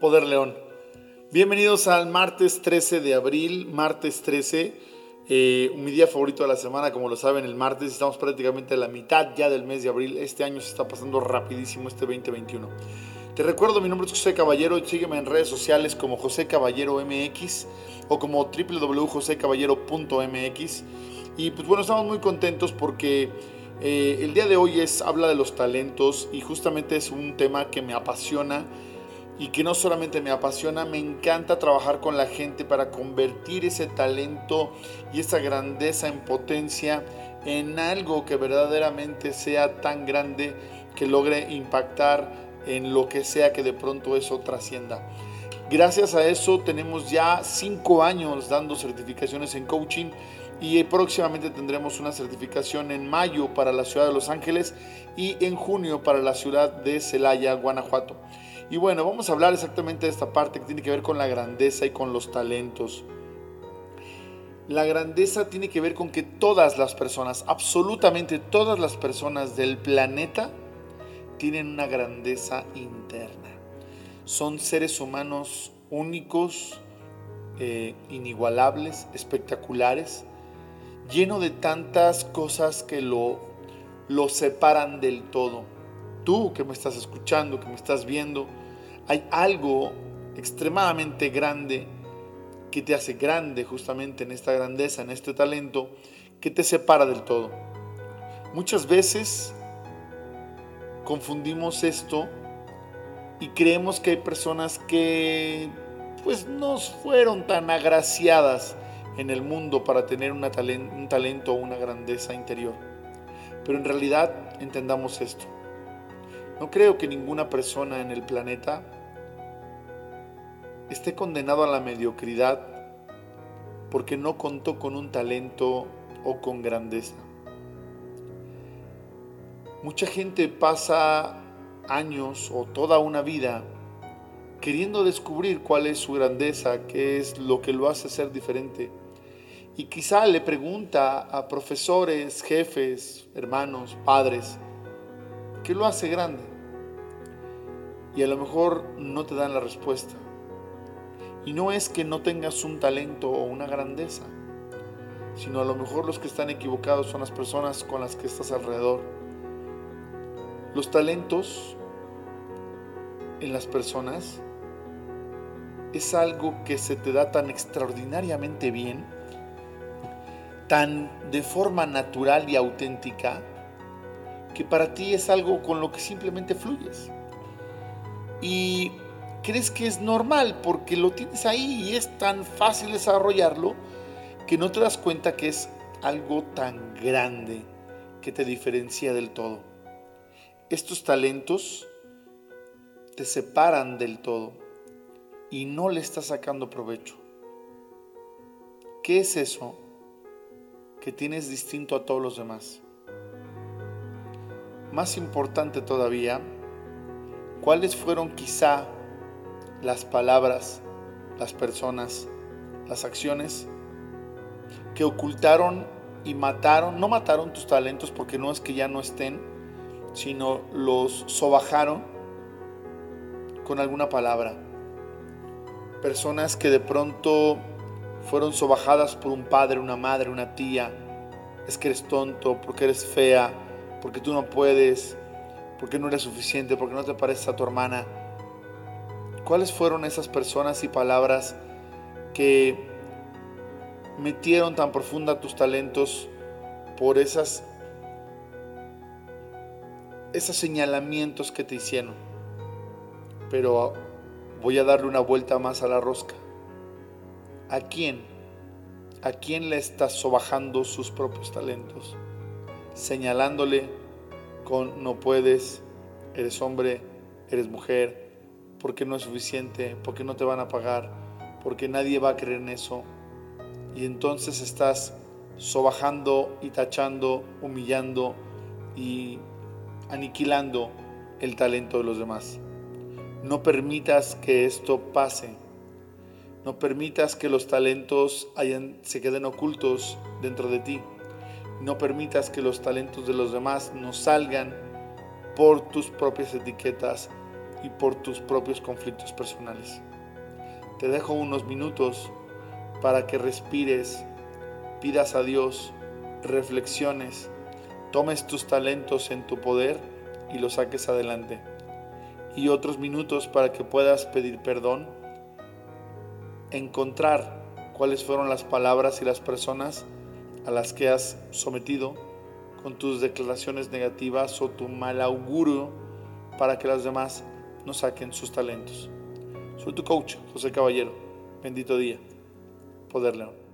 Poder León. Bienvenidos al martes 13 de abril, martes 13, eh, mi día favorito de la semana, como lo saben, el martes. Estamos prácticamente a la mitad ya del mes de abril. Este año se está pasando rapidísimo, este 2021. Te recuerdo, mi nombre es José Caballero. Sígueme en redes sociales como José Caballero MX o como www.josecaballero.mx. Y pues bueno, estamos muy contentos porque eh, el día de hoy es habla de los talentos y justamente es un tema que me apasiona y que no solamente me apasiona, me encanta trabajar con la gente para convertir ese talento y esa grandeza en potencia en algo que verdaderamente sea tan grande que logre impactar en lo que sea que de pronto eso trascienda. Gracias a eso tenemos ya cinco años dando certificaciones en coaching y próximamente tendremos una certificación en mayo para la ciudad de Los Ángeles y en junio para la ciudad de Celaya, Guanajuato. Y bueno, vamos a hablar exactamente de esta parte que tiene que ver con la grandeza y con los talentos. La grandeza tiene que ver con que todas las personas, absolutamente todas las personas del planeta, tienen una grandeza interna. Son seres humanos únicos, eh, inigualables, espectaculares, lleno de tantas cosas que lo, lo separan del todo tú que me estás escuchando, que me estás viendo, hay algo extremadamente grande que te hace grande justamente en esta grandeza, en este talento, que te separa del todo. Muchas veces confundimos esto y creemos que hay personas que pues no fueron tan agraciadas en el mundo para tener un talento o una grandeza interior. Pero en realidad entendamos esto. No creo que ninguna persona en el planeta esté condenado a la mediocridad porque no contó con un talento o con grandeza. Mucha gente pasa años o toda una vida queriendo descubrir cuál es su grandeza, qué es lo que lo hace ser diferente. Y quizá le pregunta a profesores, jefes, hermanos, padres, ¿Qué lo hace grande? Y a lo mejor no te dan la respuesta. Y no es que no tengas un talento o una grandeza, sino a lo mejor los que están equivocados son las personas con las que estás alrededor. Los talentos en las personas es algo que se te da tan extraordinariamente bien, tan de forma natural y auténtica, que para ti es algo con lo que simplemente fluyes. Y crees que es normal porque lo tienes ahí y es tan fácil desarrollarlo que no te das cuenta que es algo tan grande que te diferencia del todo. Estos talentos te separan del todo y no le estás sacando provecho. ¿Qué es eso que tienes distinto a todos los demás? Más importante todavía, ¿cuáles fueron quizá las palabras, las personas, las acciones que ocultaron y mataron, no mataron tus talentos porque no es que ya no estén, sino los sobajaron con alguna palabra. Personas que de pronto fueron sobajadas por un padre, una madre, una tía. Es que eres tonto, porque eres fea, porque tú no puedes, porque no eres suficiente, porque no te pareces a tu hermana. ¿Cuáles fueron esas personas y palabras que metieron tan profunda tus talentos por esas esos señalamientos que te hicieron? Pero voy a darle una vuelta más a la rosca. ¿A quién? ¿A quién le estás sobajando sus propios talentos? Señalándole con no puedes, eres hombre, eres mujer, porque no es suficiente, porque no te van a pagar, porque nadie va a creer en eso. Y entonces estás sobajando y tachando, humillando y aniquilando el talento de los demás. No permitas que esto pase. No permitas que los talentos se queden ocultos dentro de ti. No permitas que los talentos de los demás no salgan por tus propias etiquetas y por tus propios conflictos personales. Te dejo unos minutos para que respires, pidas a Dios, reflexiones, tomes tus talentos en tu poder y los saques adelante. Y otros minutos para que puedas pedir perdón, encontrar cuáles fueron las palabras y las personas a las que has sometido con tus declaraciones negativas o tu mal augurio para que las demás no saquen sus talentos. Soy tu coach, José Caballero. Bendito día. Poder León.